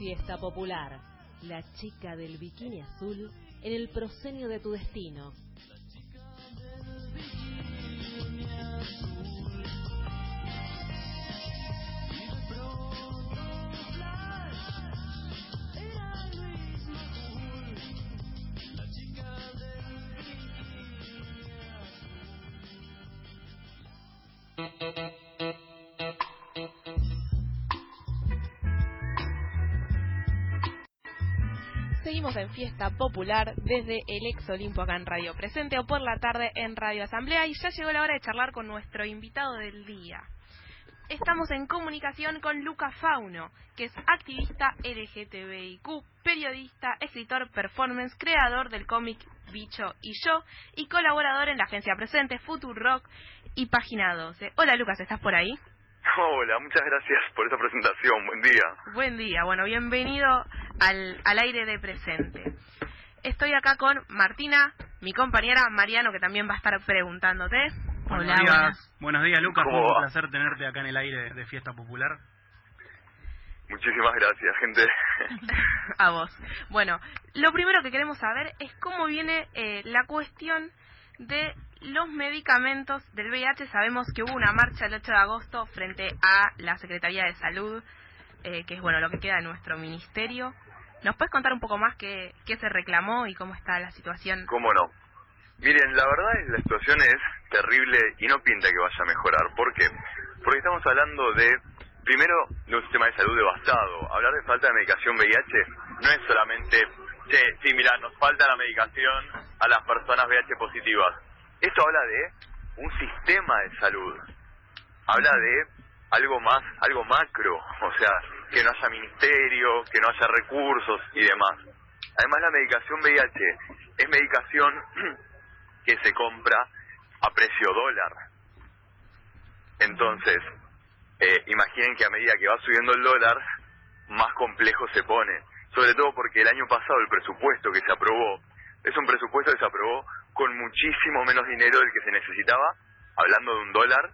Fiesta Popular, la chica del bikini azul en el proscenio de tu destino. En Fiesta Popular desde el ex Olimpo acá en Radio Presente o por la tarde en Radio Asamblea y ya llegó la hora de charlar con nuestro invitado del día. Estamos en comunicación con Luca Fauno, que es activista LGTBIQ, periodista, escritor, performance, creador del cómic Bicho y Yo y colaborador en la agencia presente Future Rock y Página 12. Hola Lucas, ¿estás por ahí? Hola, muchas gracias por esta presentación. Buen día. Buen día, bueno, bienvenido al, al aire de presente. Estoy acá con Martina, mi compañera Mariano, que también va a estar preguntándote. Buenos Hola, días, buenas. buenos días Lucas, ¿Cómo un placer tenerte acá en el aire de Fiesta Popular. Muchísimas gracias, gente. a vos. Bueno, lo primero que queremos saber es cómo viene eh, la cuestión de los medicamentos del VIH. Sabemos que hubo una marcha el 8 de agosto frente a la Secretaría de Salud, eh, que es bueno lo que queda de nuestro ministerio. ¿Nos puedes contar un poco más qué, qué se reclamó y cómo está la situación? ¿Cómo no? Miren, la verdad es la situación es terrible y no pinta que vaya a mejorar. ¿Por qué? Porque estamos hablando de, primero, de un sistema de salud devastado. Hablar de falta de medicación VIH no es solamente, che, sí, mira, nos falta la medicación a las personas VIH positivas. Esto habla de un sistema de salud. Habla de algo más, algo macro, o sea, que no haya ministerio, que no haya recursos y demás. Además, la medicación VIH es medicación que se compra a precio dólar. Entonces, eh, imaginen que a medida que va subiendo el dólar, más complejo se pone. Sobre todo porque el año pasado el presupuesto que se aprobó es un presupuesto que se aprobó con muchísimo menos dinero del que se necesitaba, hablando de un dólar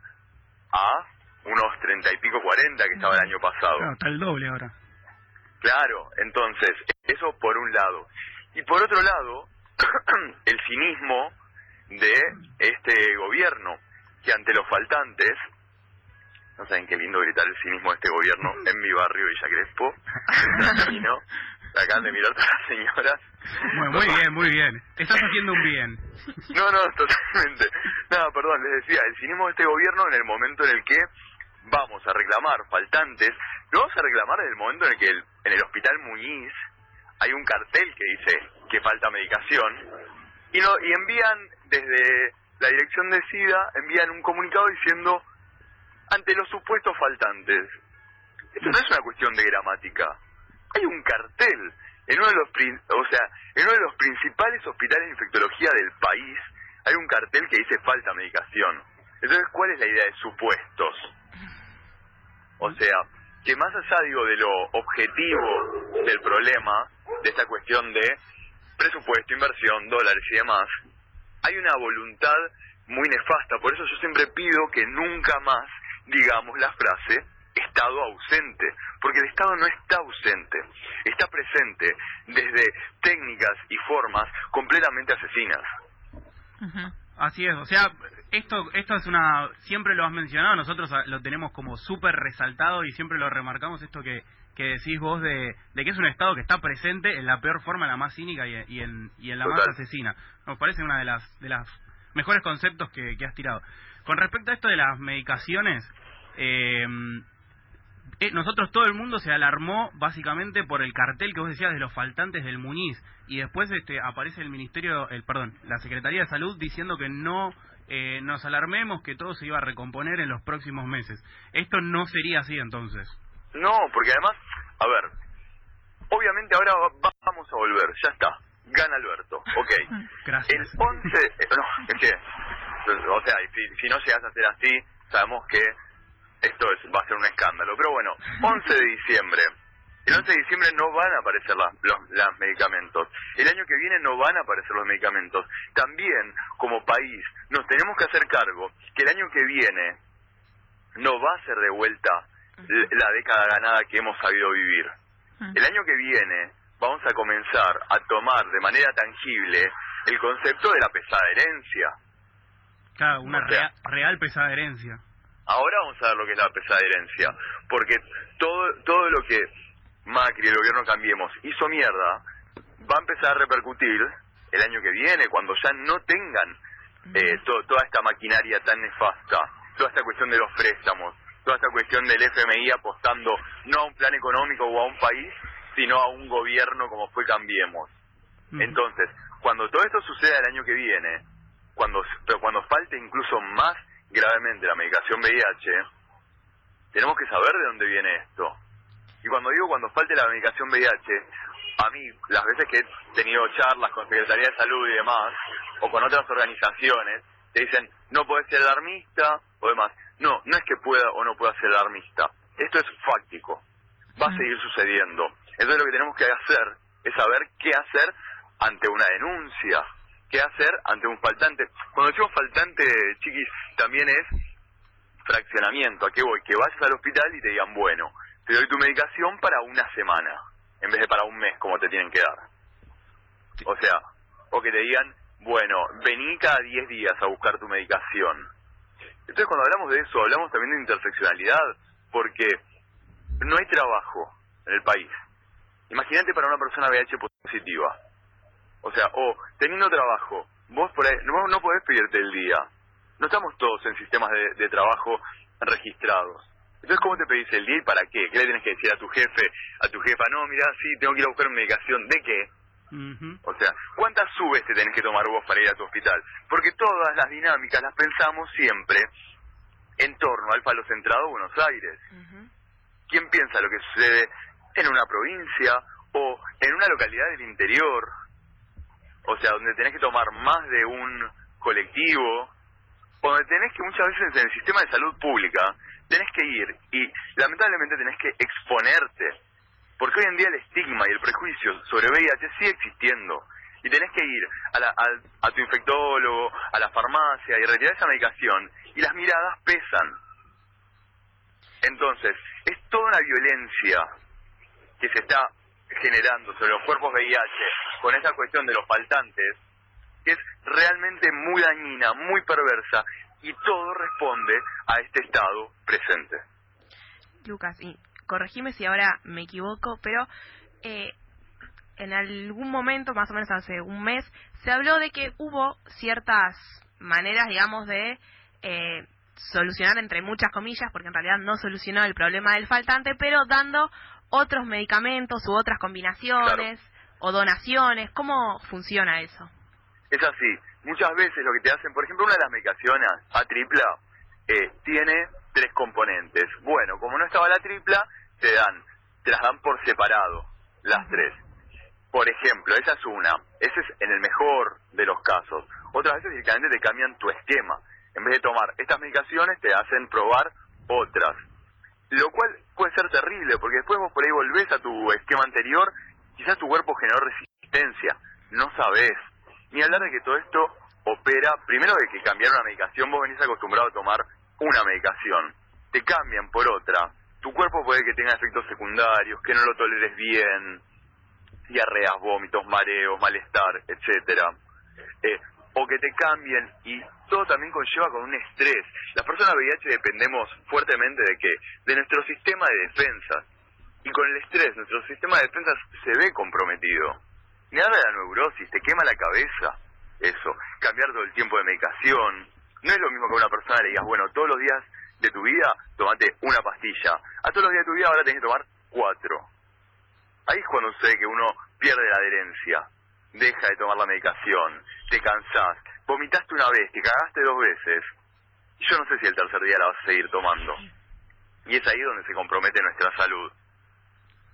a unos treinta y pico, cuarenta que estaba el año pasado. Claro, está el doble ahora. Claro, entonces, eso por un lado. Y por otro lado, el cinismo de este gobierno, que ante los faltantes, no saben qué lindo gritar el cinismo de este gobierno en mi barrio Villa Crespo, no, acaban de mirar todas las señoras. Muy bien, muy bien. Estás haciendo un bien. No, no, totalmente. Nada, perdón, les decía, el cinismo de este gobierno en el momento en el que vamos a reclamar faltantes, lo vamos a reclamar desde el momento en el que el- en el hospital Muñiz hay un cartel que dice que falta medicación y, no, y envían desde la dirección de SIDA, envían un comunicado diciendo ante los supuestos faltantes. Esto no es una cuestión de gramática. Hay un cartel en uno de los o sea, en uno de los principales hospitales de infectología del país hay un cartel que dice falta medicación. Entonces, ¿cuál es la idea de supuestos? O sea, que más allá digo de lo objetivo del problema, de esta cuestión de presupuesto, inversión, dólares y demás, hay una voluntad muy nefasta. Por eso yo siempre pido que nunca más digamos la frase Estado ausente, porque el Estado no está ausente, está presente desde técnicas y formas completamente asesinas. Así es, o sea, esto esto es una, siempre lo has mencionado, nosotros lo tenemos como súper resaltado y siempre lo remarcamos esto que, que decís vos de, de que es un Estado que está presente en la peor forma, en la más cínica y, y en, y en la más asesina. Nos parece una de las, de las mejores conceptos que, que has tirado. Con respecto a esto de las medicaciones, eh, eh, nosotros todo el mundo se alarmó básicamente por el cartel que vos decías de los faltantes del Muñiz. Y después este aparece el ministerio el perdón la secretaría de salud diciendo que no eh, nos alarmemos que todo se iba a recomponer en los próximos meses. Esto no sería así entonces. No, porque además, a ver, obviamente ahora va- vamos a volver, ya está, gana Alberto, ok. gracias. El 11, eh, no, es que, o sea, y si, si no llegas a ser así, sabemos que esto es, va a ser un escándalo. Pero bueno, 11 de diciembre. El 11 de diciembre no van a aparecer las, los las medicamentos. El año que viene no van a aparecer los medicamentos. También, como país, nos tenemos que hacer cargo que el año que viene no va a ser de vuelta la década ganada que hemos sabido vivir. El año que viene vamos a comenzar a tomar de manera tangible el concepto de la pesada herencia. Claro, una real pesada herencia. Ahora vamos a ver lo que es la pesada herencia, porque todo, todo lo que Macri, el gobierno Cambiemos, hizo mierda, va a empezar a repercutir el año que viene, cuando ya no tengan eh, toda esta maquinaria tan nefasta, toda esta cuestión de los préstamos, toda esta cuestión del FMI apostando no a un plan económico o a un país, sino a un gobierno como fue Cambiemos. Entonces, cuando todo esto suceda el año que viene, cuando, pero cuando falte incluso más gravemente la medicación VIH, tenemos que saber de dónde viene esto. Y cuando digo cuando falte la medicación VIH, a mí, las veces que he tenido charlas con Secretaría de Salud y demás, o con otras organizaciones, te dicen, no puedes ser alarmista o demás. No, no es que pueda o no pueda ser alarmista. Esto es fáctico. Va a seguir sucediendo. Entonces lo que tenemos que hacer es saber qué hacer ante una denuncia, qué hacer ante un faltante. Cuando decimos faltante, chiquis, también es fraccionamiento. ¿A qué voy? Que vayas al hospital y te digan, bueno, te doy tu medicación para una semana, en vez de para un mes como te tienen que dar. O sea, o que te digan, bueno, vení cada 10 días a buscar tu medicación. Entonces cuando hablamos de eso, hablamos también de interseccionalidad, porque no hay trabajo en el país. Imagínate para una persona VIH positiva. O sea, o teniendo trabajo, vos por ahí, no, no podés pedirte el día. No estamos todos en sistemas de, trabajo registrados. Entonces, ¿cómo te pedís el día y para qué? ¿Qué le tienes que decir a tu jefe, a tu jefa? No, mira, sí, tengo que ir a buscar medicación. ¿De qué? O sea, ¿cuántas subes te tenés que tomar vos para ir a tu hospital? Porque todas las dinámicas las pensamos siempre en torno al palo centrado Buenos Aires. ¿Quién piensa lo que sucede en una provincia o en una localidad del interior? O sea, donde tenés que tomar más de un colectivo, donde tenés que muchas veces en el sistema de salud pública, tenés que ir y lamentablemente tenés que exponerte porque hoy en día el estigma y el prejuicio sobre VIH sigue existiendo. Y tenés que ir a, a, tu infectólogo, a la farmacia y retirar esa medicación. Y las miradas pesan. Entonces, es toda una violencia que se está generando sobre los cuerpos VIH con esa cuestión de los faltantes, es realmente muy dañina, muy perversa, y todo responde a este estado presente. Lucas, y corregime si ahora me equivoco, pero eh, en algún momento, más o menos hace un mes, se habló de que hubo ciertas maneras, digamos, de eh, solucionar, entre muchas comillas, porque en realidad no solucionó el problema del faltante, pero dando otros medicamentos u otras combinaciones o donaciones. ¿Cómo funciona eso? Es así. Muchas veces lo que te hacen, por ejemplo, una de las medicaciones, a tripla, eh, tiene tres componentes. Bueno, como no estaba la tripla, te dan, te las dan por separado, las tres. Por ejemplo, esa es una. Ese es en el mejor de los casos. Otras veces directamente te cambian tu esquema. En vez de tomar estas medicaciones, te hacen probar otras. Lo cual puede ser terrible, porque después vos por ahí volvés a tu esquema anterior, quizás tu cuerpo generó resistencia. No sabés. Ni hablar de que todo esto opera, primero de que cambiar una medicación, vos venís acostumbrado a tomar una medicación, te cambian por otra, tu cuerpo puede que tenga efectos secundarios, que no lo toleres bien, diarreas, vómitos, mareos, malestar, etcétera. Eh, o que te cambien y todo también conlleva con un estrés. Las personas VIH dependemos fuertemente de que de nuestro sistema de defensa y con el estrés nuestro sistema de defensa se ve comprometido. Nada de la neurosis, te quema la cabeza eso, cambiar todo el tiempo de medicación, no es lo mismo que a una persona le digas, bueno, todos los días de tu vida tomate una pastilla. A todos los días de tu vida ahora tenés que tomar cuatro. Ahí es cuando sé que uno pierde la adherencia, deja de tomar la medicación, te cansás, vomitaste una vez, te cagaste dos veces, y yo no sé si el tercer día la vas a seguir tomando. Y es ahí donde se compromete nuestra salud.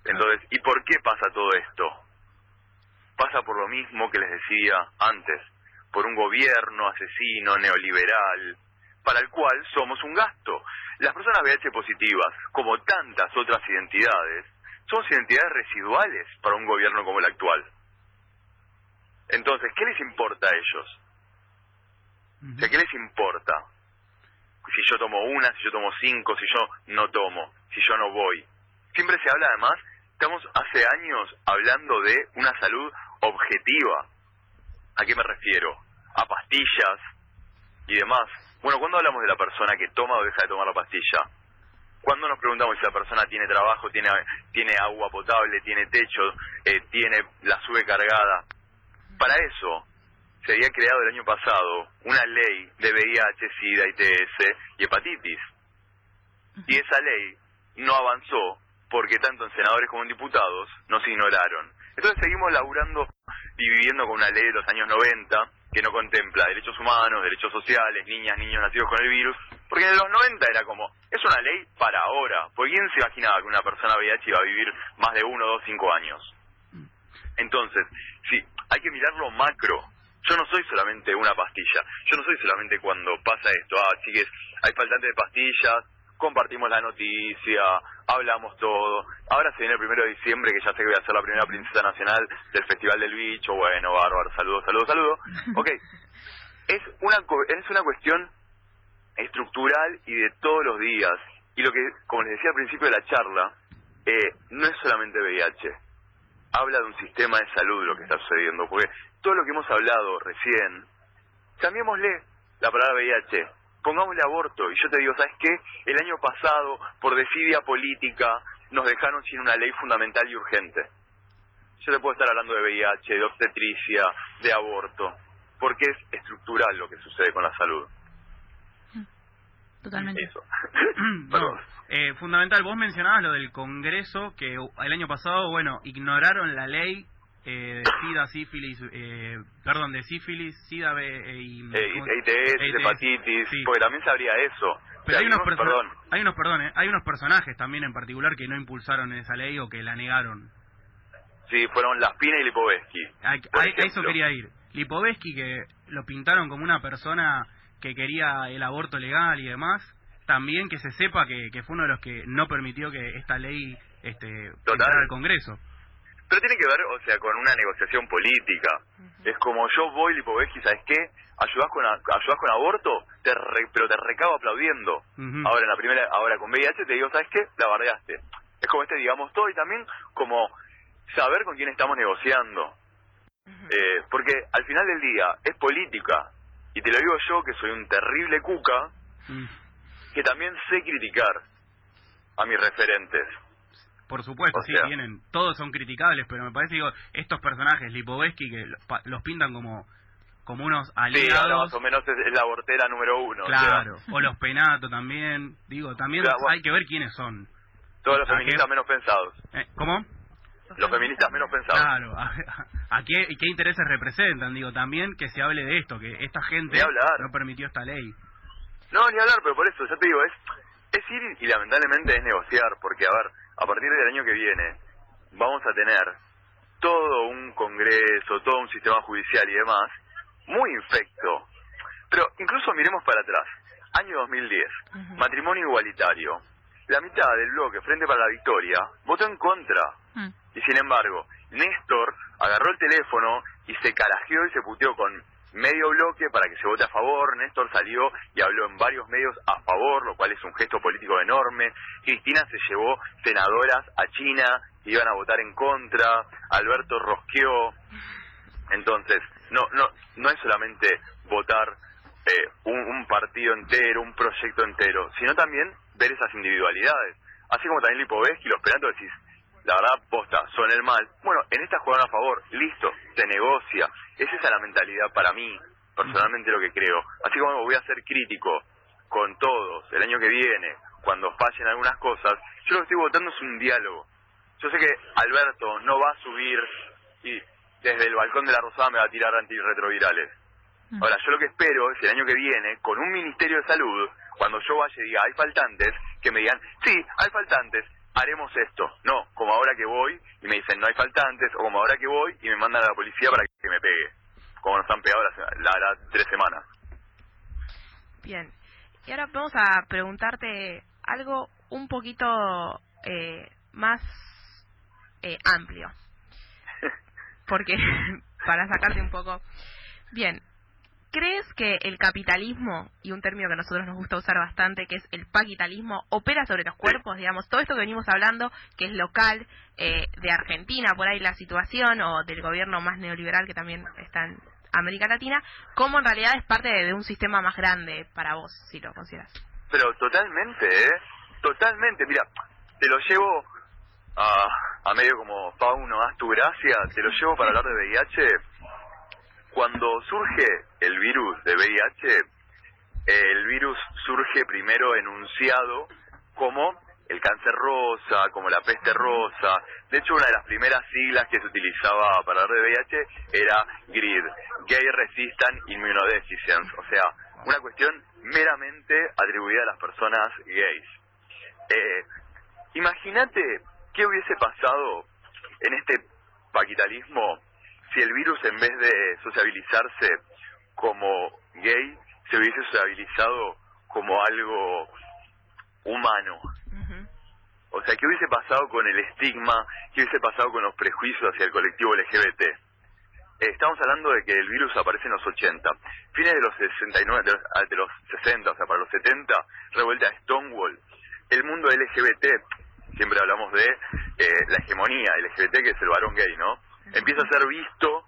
Entonces, ¿y por qué pasa todo esto? Pasa por lo mismo que les decía antes por un gobierno asesino, neoliberal, para el cual somos un gasto. Las personas VIH positivas, como tantas otras identidades, son identidades residuales para un gobierno como el actual. Entonces, ¿qué les importa a ellos? O sea, ¿qué les importa? Si yo tomo una, si yo tomo cinco, si yo no tomo, si yo no voy. Siempre se habla además Estamos hace años hablando de una salud objetiva. ¿A qué me refiero? A pastillas y demás. Bueno, ¿cuándo hablamos de la persona que toma o deja de tomar la pastilla? ¿Cuándo nos preguntamos si la persona tiene trabajo, tiene, tiene agua potable, tiene techo, eh, tiene la sube cargada? Para eso se había creado el año pasado una ley de VIH, SIDA, ITS y hepatitis. Y esa ley no avanzó porque tanto en senadores como en diputados nos ignoraron. Entonces seguimos laburando y viviendo con una ley de los años 90 que no contempla derechos humanos, derechos sociales, niñas, niños nacidos con el virus, porque en los 90 era como, es una ley para ahora, porque ¿quién se imaginaba que una persona VIH iba a vivir más de uno, dos, cinco años? Entonces, sí, hay que mirarlo macro. Yo no soy solamente una pastilla, yo no soy solamente cuando pasa esto, ah, chiques, hay faltante de pastillas, compartimos la noticia, hablamos todo. Ahora se viene el primero de diciembre, que ya sé que voy a ser la primera princesa nacional del Festival del Bicho. Bueno, bárbaro, saludos, saludos, saludos. Ok, es una, es una cuestión estructural y de todos los días. Y lo que, como les decía al principio de la charla, eh, no es solamente VIH. Habla de un sistema de salud lo que está sucediendo, porque todo lo que hemos hablado recién, cambiémosle la palabra VIH pongámosle aborto. Y yo te digo, ¿sabes qué? El año pasado, por desidia política, nos dejaron sin una ley fundamental y urgente. Yo te puedo estar hablando de VIH, de obstetricia, de aborto, porque es estructural lo que sucede con la salud. Totalmente. Eso. eh, fundamental, vos mencionabas lo del Congreso, que el año pasado, bueno, ignoraron la ley eh, de SIDA, sífilis, eh, perdón, de sífilis, SIDA eh, y... ITS, hepatitis, porque también sabría eso. Pero hay, unos perdón. hay unos, perdón, hay unos personajes también en particular que no impulsaron esa ley o que la negaron. Sí, fueron Laspina y Lipovetsky. A, eso quería ir. Lipovetsky, que lo pintaron como una persona que quería el aborto legal y demás, también que se sepa que, que fue uno de los que no permitió que esta ley este, entrara al Congreso. Pero tiene que ver, o sea, con una negociación política. Es como yo voy, Lipovetsky, ¿sabes qué? Ayudás con, ayudás con aborto, te pero te recabo aplaudiendo. Ahora en la primera, ahora con VIH te digo, ¿sabes qué? La bardeaste. Es como este, digamos, todo y también como saber con quién estamos negociando. eh, porque al final del día es política. Y te lo digo yo, que soy un terrible cuca, mm. que también sé criticar a mis referentes. Por supuesto, sí, tienen, todos son criticables, pero me parece, digo, estos personajes, Lipovetsky, que los pintan como como unos aliados. Sí, más o menos es, la abortera número uno. Claro, o, los Penato también, digo, también hay que ver quiénes son. Todos los feministas menos pensados. Eh, ¿Cómo? Los feministas menos pensados. Claro, a, qué, qué intereses representan? Digo, también que se hable de esto, que esta gente no permitió esta ley. No, ni hablar, pero por eso, ya te digo, es, es ir y lamentablemente es negociar, porque, a ver, a partir del año que viene vamos a tener todo un congreso, todo un sistema judicial y demás muy infecto. Pero incluso miremos para atrás. Año 2010, matrimonio igualitario. La mitad del bloque Frente para la Victoria votó en contra. Mm. Y sin embargo, Néstor agarró el teléfono y se carajeó y se puteó con medio bloque para que se vote a favor. Néstor salió y habló en varios medios a favor, lo cual es un gesto político enorme. Cristina se llevó senadoras a China que iban a votar en contra. Alberto rosqueó. Entonces, no, no, no es solamente votar eh, un, partido entero, un proyecto entero, sino también ver esas individualidades. Así como también Lipovetsky, los pelatos decís, la verdad, posta, son el mal. Bueno, en esta jugaron a favor, listo, se negocia. Es esa la mentalidad para mí, personalmente lo que creo. Así como voy a ser crítico con todos el año que viene, cuando fallen algunas cosas, yo lo que estoy votando es un diálogo. Yo sé que Alberto no va a subir y desde el balcón de la Rosada me va a tirar antirretrovirales. Mm. Ahora, yo lo que espero es el año que viene, con un Ministerio de Salud, cuando yo vaya y diga, hay faltantes, que me digan, sí, hay faltantes, haremos esto. No, como ahora que voy y me dicen no hay faltantes, o como ahora que voy y me mandan a la policía para que me pegue, como nos han pegado las, tres semanas. Bien, y ahora vamos a preguntarte algo un poquito eh, más eh, amplio. Porque, para sacarte un poco. Bien, ¿crees que el capitalismo, y un término que a nosotros nos gusta usar bastante, que es el paquitalismo, opera sobre los cuerpos, digamos, todo esto que venimos hablando, que es local, eh, de Argentina, por ahí la situación, o del gobierno más neoliberal que también está en América Latina, cómo en realidad es parte de, un sistema más grande para vos, si lo consideras? Pero totalmente, ¿eh? Totalmente. Mira, te lo llevo a, a medio como Fauno, haz tu gracia, te lo llevo para hablar de VIH. Cuando surge el virus de VIH, el virus surge primero enunciado como el cáncer rosa, como la peste rosa. De hecho, una de las primeras siglas que se utilizaba para hablar de VIH era GRID, Gay Resistant Immunodeficiency, o sea, una cuestión meramente atribuida a las personas gays. Eh, Imagínate qué hubiese pasado en este paquitalismo si el virus en vez de sociabilizarse como gay se hubiese sociabilizado como algo humano. O sea, ¿qué hubiese pasado con el estigma? ¿Qué hubiese pasado con los prejuicios hacia el colectivo LGBT? Eh, estamos hablando de que el virus aparece en los 80. Fines de los 69, de los, ah, de los 60, o sea, para los 70, revuelta a Stonewall. El mundo LGBT, siempre hablamos de eh, la hegemonía LGBT, que es el varón gay, ¿no? Empieza a ser visto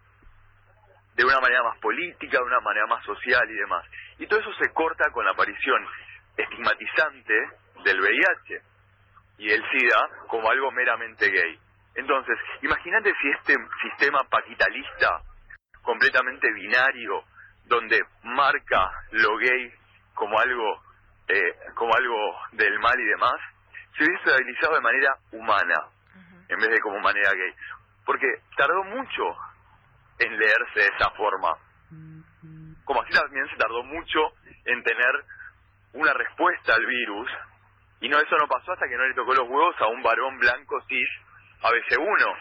de una manera más política, de una manera más social y demás. Y todo eso se corta con la aparición estigmatizante del VIH y el SIDA como algo meramente gay. Entonces, imagínate si este sistema paquitalista, completamente binario, donde marca lo gay como algo, eh, como algo del mal y demás, se hubiese estabilizado de manera humana, en vez de como manera gay. Porque tardó mucho en leerse de esa forma. Como así también se tardó mucho en tener una respuesta al virus, y no eso no pasó hasta que no le tocó los huevos a un varón blanco cis ABC1.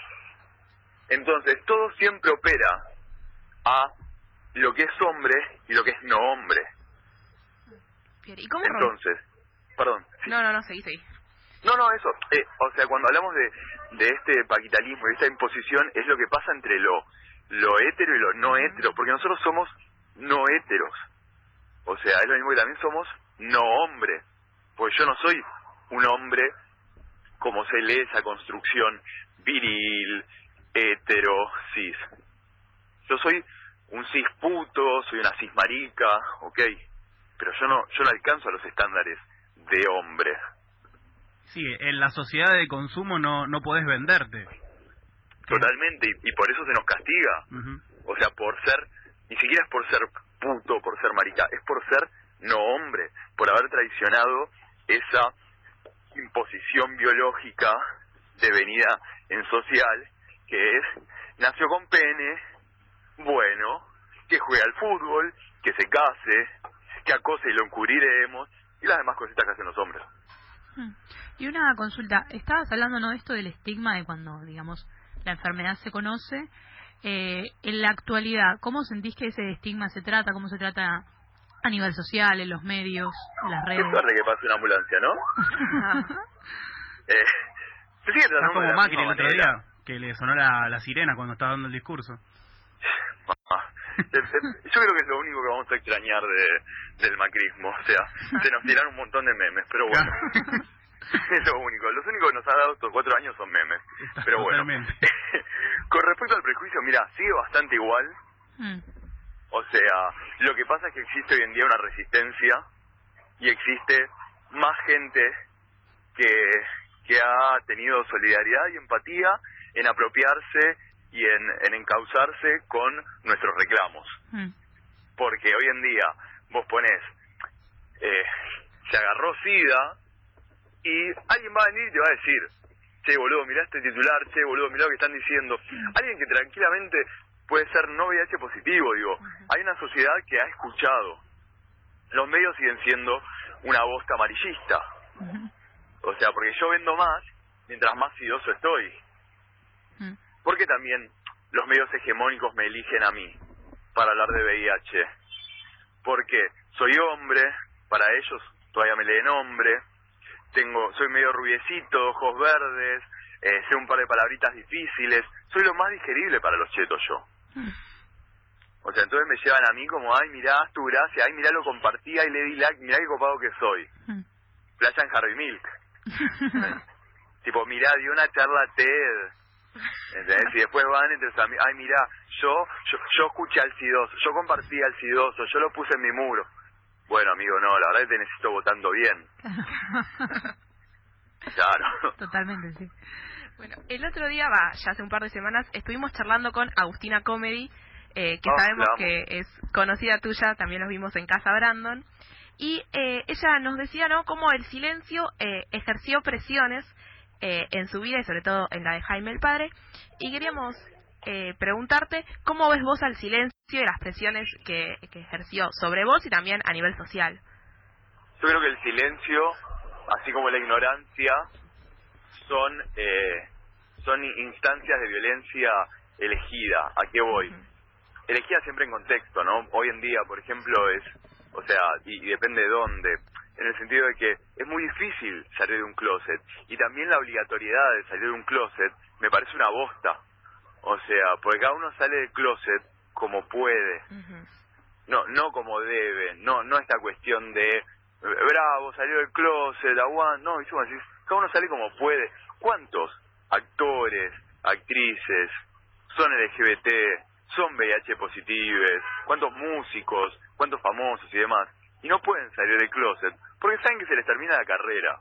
Entonces, todo siempre opera a lo que es hombre y lo que es no hombre. ¿Y cómo Entonces, perdón. No, no, no, seguí, seguí. No, no, eso. Eh, o sea, cuando hablamos de, de este paquitalismo, de esta imposición, es lo que pasa entre lo, lo hetero y lo no hetero, porque nosotros somos no heteros. O sea, es lo mismo que también somos no hombre. Pues yo no soy un hombre como se lee esa construcción viril, hetero, cis. Yo soy un cis puto, soy una cis marica, ok, pero yo no, yo no alcanzo a los estándares de hombre. Sí, en la sociedad de consumo no, no podés venderte. Totalmente, y, por eso se nos castiga. O sea, por ser, ni siquiera es por ser puto, por ser marica, es por ser no hombre, por haber traicionado esa imposición biológica devenida en social, que es, nació con pene, bueno, que juega al fútbol, que se case, que acose y lo encubriremos, y las demás cositas que hacen los hombres. Hmm. Y una consulta, estabas hablando ¿no? de esto del estigma de cuando, digamos, la enfermedad se conoce. Eh, en la actualidad, ¿cómo sentís que ese estigma se trata? ¿Cómo se trata a nivel social, en los medios, en las redes? Qué que pase una ambulancia, ¿no? eh, se sigue tratando como Macri el otro día, que le sonó la, la sirena cuando estaba dando el discurso. Yo creo que es lo único que vamos a extrañar de, del macrismo. O sea, se nos tiraron un montón de memes, pero bueno. es lo único. Los únicos que nos ha dado estos cuatro años son memes. pero bueno. Con respecto al prejuicio, mira, sigue bastante igual. Mm. O sea, lo que pasa es que existe hoy en día una resistencia y existe más gente que, que ha tenido solidaridad y empatía en apropiarse y en, en encauzarse con nuestros reclamos. Mm. Porque hoy en día vos pones, eh, se agarró SIDA y alguien va a venir y te va a decir, che boludo, mirá este titular, che boludo, mirá lo que están diciendo. Alguien que tranquilamente puede ser no VIH positivo, digo. Hay una sociedad que ha escuchado. Los medios siguen siendo una bosta amarillista. O sea, porque yo vendo más mientras más sidoso estoy. ¿Por qué también los medios hegemónicos me eligen a mí para hablar de VIH? Porque soy hombre, para ellos todavía me leen hombre, tengo, soy medio rubiecito, ojos verdes, eh, sé un par de palabritas difíciles, soy lo más digerible para los chetos yo. O sea, entonces me llevan a mí como, ay, mirá, tu gracia, ay, mirá, lo compartí, ay, le di like, mirá qué copado que soy. Mm. Playa en Harvey Milk. tipo, mirá, dio una charla TED. ¿Entendés? Y después van entre sus amigos, ay, mirá, yo, yo, yo escuché al Sidoso, yo compartí al Sidoso, yo lo puse en mi muro. Bueno, amigo, no, la verdad es que necesito votando bien. Claro. Totalmente, sí. Bueno, el otro día, va, ya hace un par de semanas, estuvimos charlando con Agustina Comedy, eh, que Ah, sabemos que es conocida tuya, también los vimos en Casa Brandon. Y eh, ella nos decía, ¿no?, cómo el silencio eh, ejerció presiones eh, en su vida y sobre todo en la de Jaime el Padre. Y queríamos eh, preguntarte, ¿cómo ves vos al silencio y las presiones que, que ejerció sobre vos y también a nivel social? Yo creo que el silencio, así como la ignorancia, son eh, son instancias de violencia elegida. ¿A qué voy? Elegida siempre en contexto, ¿no? Hoy en día, por ejemplo, es, o sea, y, y depende de dónde, en el sentido de que es muy difícil salir de un closet y también la obligatoriedad de salir de un closet me parece una bosta. O sea, porque cada uno sale del closet como puede no no como debe, no no esta cuestión de bravo, salió del closet, aguanta, no, y decís, cada uno sale como puede. ¿Cuántos actores, actrices son LGBT, son VIH positives? ¿Cuántos músicos, cuántos famosos y demás? Y no pueden salir del closet porque saben que se les termina la carrera.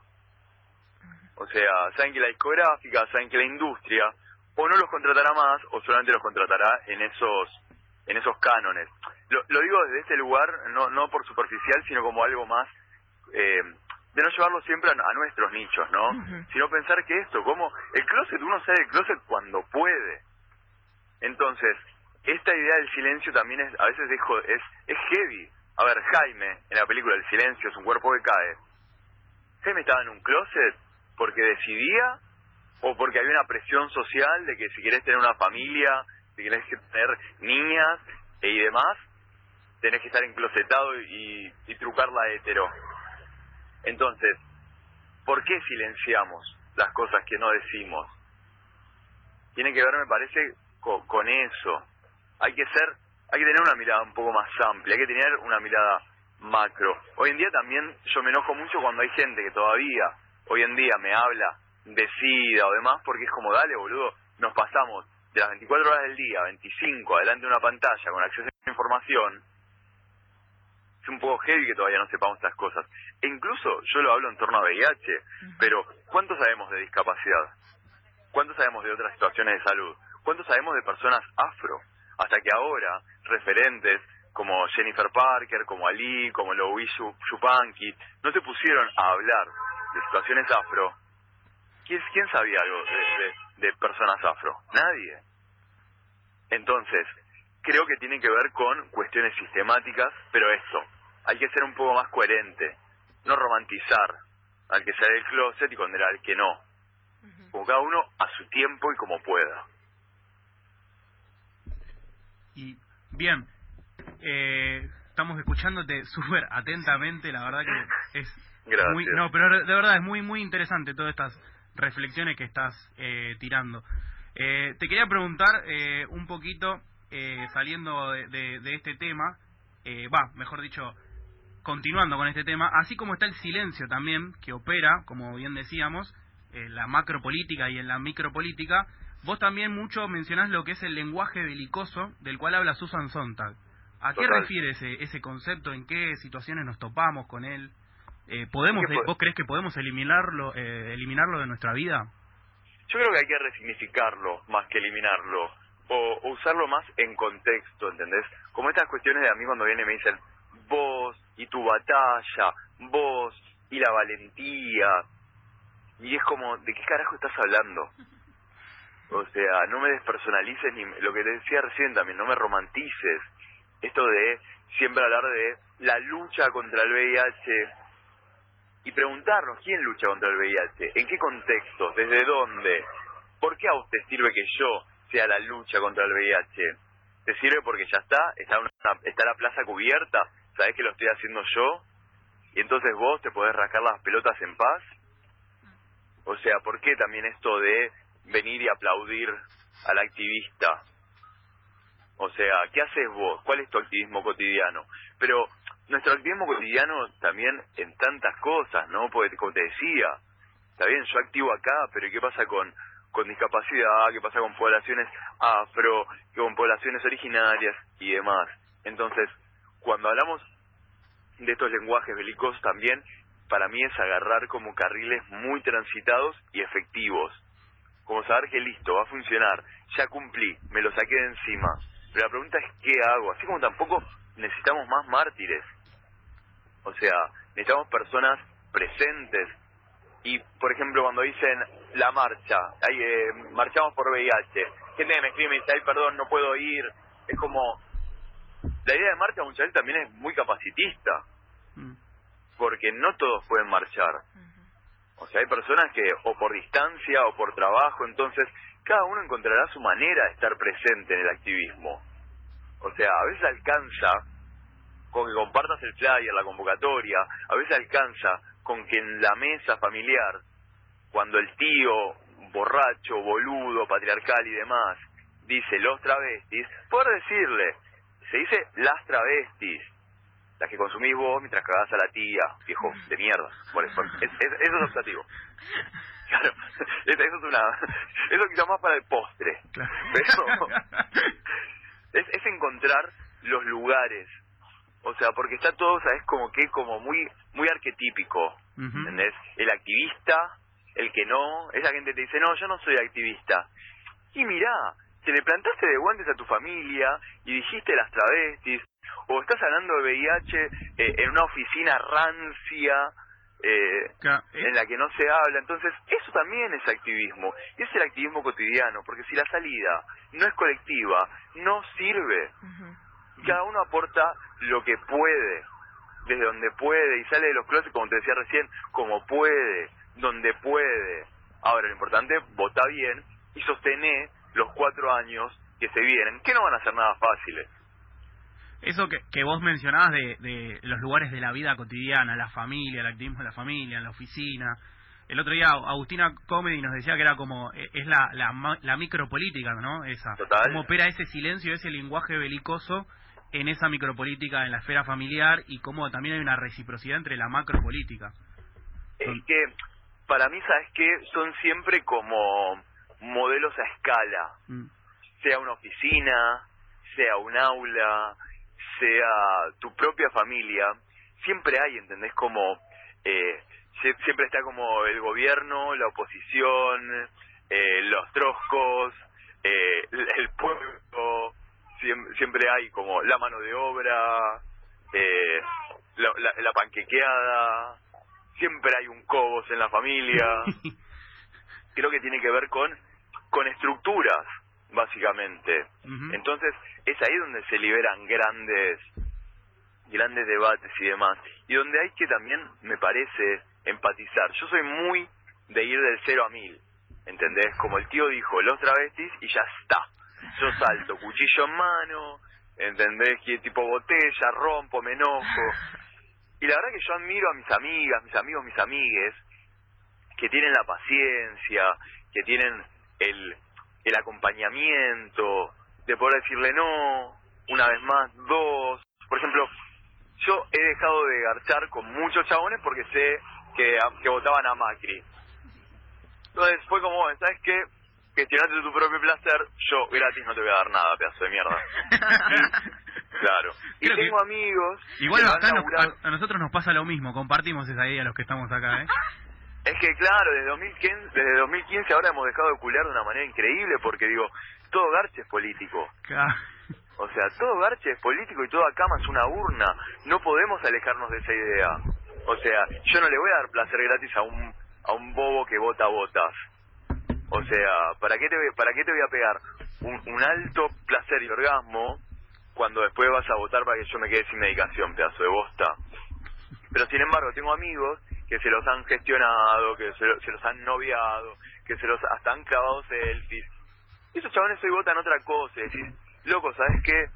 O sea, saben que la discográfica, saben que la industria o no los contratará más o solamente los contratará en esos en esos cánones. Lo, lo digo desde este lugar, no, no por superficial, sino como algo más eh, de no llevarlo siempre a, a nuestros nichos, ¿no? Sino pensar que esto, como el closet, uno sale del closet cuando puede. Entonces, esta idea del silencio también es, a veces es, jo- es, es heavy. A ver, Jaime, en la película El silencio es un cuerpo que cae. Jaime estaba en un closet porque decidía o porque había una presión social de que si querés tener una familia, si querés que tener niñas e y demás, tenés que estar enclosetado y, y trucar la hetero. Entonces, ¿por qué silenciamos las cosas que no decimos? Tiene que ver, me parece, co- con eso. Hay que ser, hay que tener una mirada un poco más amplia, hay que tener una mirada macro. Hoy en día también yo me enojo mucho cuando hay gente que todavía, hoy en día me habla de SIDA o demás, porque es como, dale, boludo, nos pasamos de las 24 horas del día, 25, adelante de una pantalla con acceso a información, es un poco heavy que todavía no sepamos estas cosas. E incluso yo lo hablo en torno a VIH, pero ¿cuánto sabemos de discapacidad? ¿Cuánto sabemos de otras situaciones de salud? ¿Cuánto sabemos de personas afro? Hasta que ahora, referentes como Jennifer Parker, como Ali, como Louis Yupanqui, no se pusieron a hablar de situaciones afro. ¿Quién, quién sabía algo de, de- de personas afro? Nadie. Entonces, creo que tiene que ver con cuestiones sistemáticas, pero esto, hay que ser un poco más coherente, no romantizar al que sale del closet y condenar al que no, como cada uno a su tiempo y como pueda. Y bien, eh, estamos escuchándote súper atentamente, la verdad que es Gracias. muy, no, pero de verdad es muy muy interesante todas estas reflexiones que estás eh, tirando. Eh, te quería preguntar eh, un poquito, eh, saliendo de, de- de este tema, eh, va, mejor dicho, continuando con este tema, así como está el silencio también, que opera, como bien decíamos, en la macropolítica y en la micropolítica, vos también mucho mencionás lo que es el lenguaje belicoso del cual habla Susan Sontag. ¿A qué refiere ese, ese concepto? ¿En qué situaciones nos topamos con él? Eh, ¿podemos, ¿Qué fue? ¿Vos crees que podemos eliminarlo, eh, eliminarlo de nuestra vida? Yo creo que hay que resignificarlo más que eliminarlo, o, o usarlo más en contexto, ¿entendés? Como estas cuestiones de a mí cuando vienen y me dicen, vos y tu batalla, vos y la valentía, y es como, ¿de qué carajo estás hablando? O sea, no me despersonalices ni lo que te decía recién también, no me romantices. Esto de siempre hablar de la lucha contra el VIH y preguntarnos quién lucha contra el VIH, en qué contexto, desde dónde, por qué a te sirve que yo sea la lucha contra el VIH. ¿Te sirve porque ya está? ¿Está, una- está la plaza cubierta? ¿Sabés que lo estoy haciendo yo? Y entonces vos te podés rascar las pelotas en paz. O sea, ¿por qué también esto de venir y aplaudir al activista? O sea, ¿qué haces vos? ¿Cuál es tu activismo cotidiano? Pero nuestro activismo cotidiano también en tantas cosas, ¿no? Porque como te decía, está bien, yo activo acá, pero ¿qué pasa con con discapacidad, qué pasa con poblaciones afro, con poblaciones originarias y demás. Entonces, cuando hablamos de estos lenguajes belicosos también, para mí es agarrar como carriles muy transitados y efectivos. Como saber que listo, va a funcionar, ya cumplí, me lo saqué de encima. Pero la pregunta es qué hago, así como tampoco necesitamos más mártires. O sea, necesitamos personas presentes, y por ejemplo cuando dicen la marcha, ahí eh, marchamos por VIH, gente que me escribe y me dice, ay perdón, no puedo ir, es como, la idea de marcha muchas veces también es muy capacitista, mm. porque no todos pueden marchar, o sea, hay personas que o por distancia o por trabajo, entonces cada uno encontrará su manera de estar presente en el activismo, o sea, a veces alcanza con que compartas el flyer, la convocatoria, a veces alcanza con que en la mesa familiar, cuando el tío borracho, boludo, patriarcal y demás, dice los travestis, poder decirle, se dice las travestis, las que consumís vos mientras cagás a la tía, viejo de mierda. Bueno, eso, es optativo. Claro, eso es una, eso quizás más para el postre. Pero es, es encontrar los lugares o sea, porque está todo, ¿sabes? Como que como muy muy arquetípico, ¿entendés? El activista, el que no, esa gente te dice, no, yo no soy activista. Y mirá, te le plantaste de guantes a tu familia y dijiste las travestis, o estás hablando de VIH eh, en una oficina rancia, eh, eh, en la que no se habla. Entonces, eso también es activismo. Y es el activismo cotidiano, porque si la salida no es colectiva, no sirve cada uno aporta lo que puede, desde donde puede, y sale de los closets, como te decía recién, como puede, donde puede. Ahora, lo importante, vota bien y sostener los cuatro años que se vienen, que no van a ser nada fáciles. Eso que, que vos mencionabas de, de los lugares de la vida cotidiana, la familia, el activismo de la familia, la oficina. El otro día Agustina Comedy nos decía que era como, e, es la, la, la micropolítica, ¿no? Esa. Total. Cómo opera ese silencio, ese lenguaje belicoso en esa micropolítica, en la esfera familiar, y cómo también hay una reciprocidad entre la macropolítica. Es que, para mí, ¿sabes qué? Son siempre como modelos a escala. Mm. Sea una oficina, sea un aula, sea tu propia familia. Siempre hay, ¿entendés? Como... Eh, siempre está como el gobierno, la oposición, eh, los troscos, eh, el pueblo, siempre, hay como la mano de obra, eh, la, panquequeada, siempre hay un cobos en la familia. Creo que tiene que ver con, con estructuras, básicamente. Entonces, es ahí donde se liberan grandes grandes debates y demás. Y donde hay que también, me parece, empatizar. Yo soy muy de ir del cero a mil, ¿entendés? Como el tío dijo, los travestis y ya está yo salto cuchillo en mano, ¿entendés? Que tipo botella, rompo, me enojo. Y la verdad que yo admiro a mis amigas, mis amigos, mis amigues, que tienen la paciencia, que tienen el, el acompañamiento, de poder decirle no, una vez más, dos. Por ejemplo, yo he dejado de garchar con muchos chabones porque sé que, que votaban a Macri. Entonces fue como, ¿sabes qué? gestionate tu propio placer, yo gratis no te voy a dar nada, pedazo de mierda. claro. Y tengo amigos. Igual a, nosotros nos pasa lo mismo, compartimos esa idea los que estamos acá, ¿eh? Es que claro, desde 2015, desde 2015 ahora hemos dejado de culiar de una manera increíble porque digo, todo garche es político. O sea, todo garche es político y toda cama es una urna. No podemos alejarnos de esa idea. O sea, yo no le voy a dar placer gratis a un a un bobo que vota botas. O sea, ¿para qué te, para qué te voy a pegar un, alto placer y orgasmo cuando después vas a votar para que yo me quede sin medicación, pedazo de bosta? Pero sin embargo, tengo amigos que se los han gestionado, que se, los han noviado, que se los hasta han clavado selfies. Esos chavales hoy votan otra cosa. Y decís, loco, ¿sabes qué?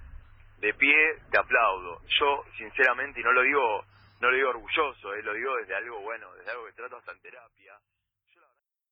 De pie te aplaudo. Yo, sinceramente, y no lo digo no lo digo orgulloso, eh, lo digo desde algo bueno, desde algo que trato hasta en terapia.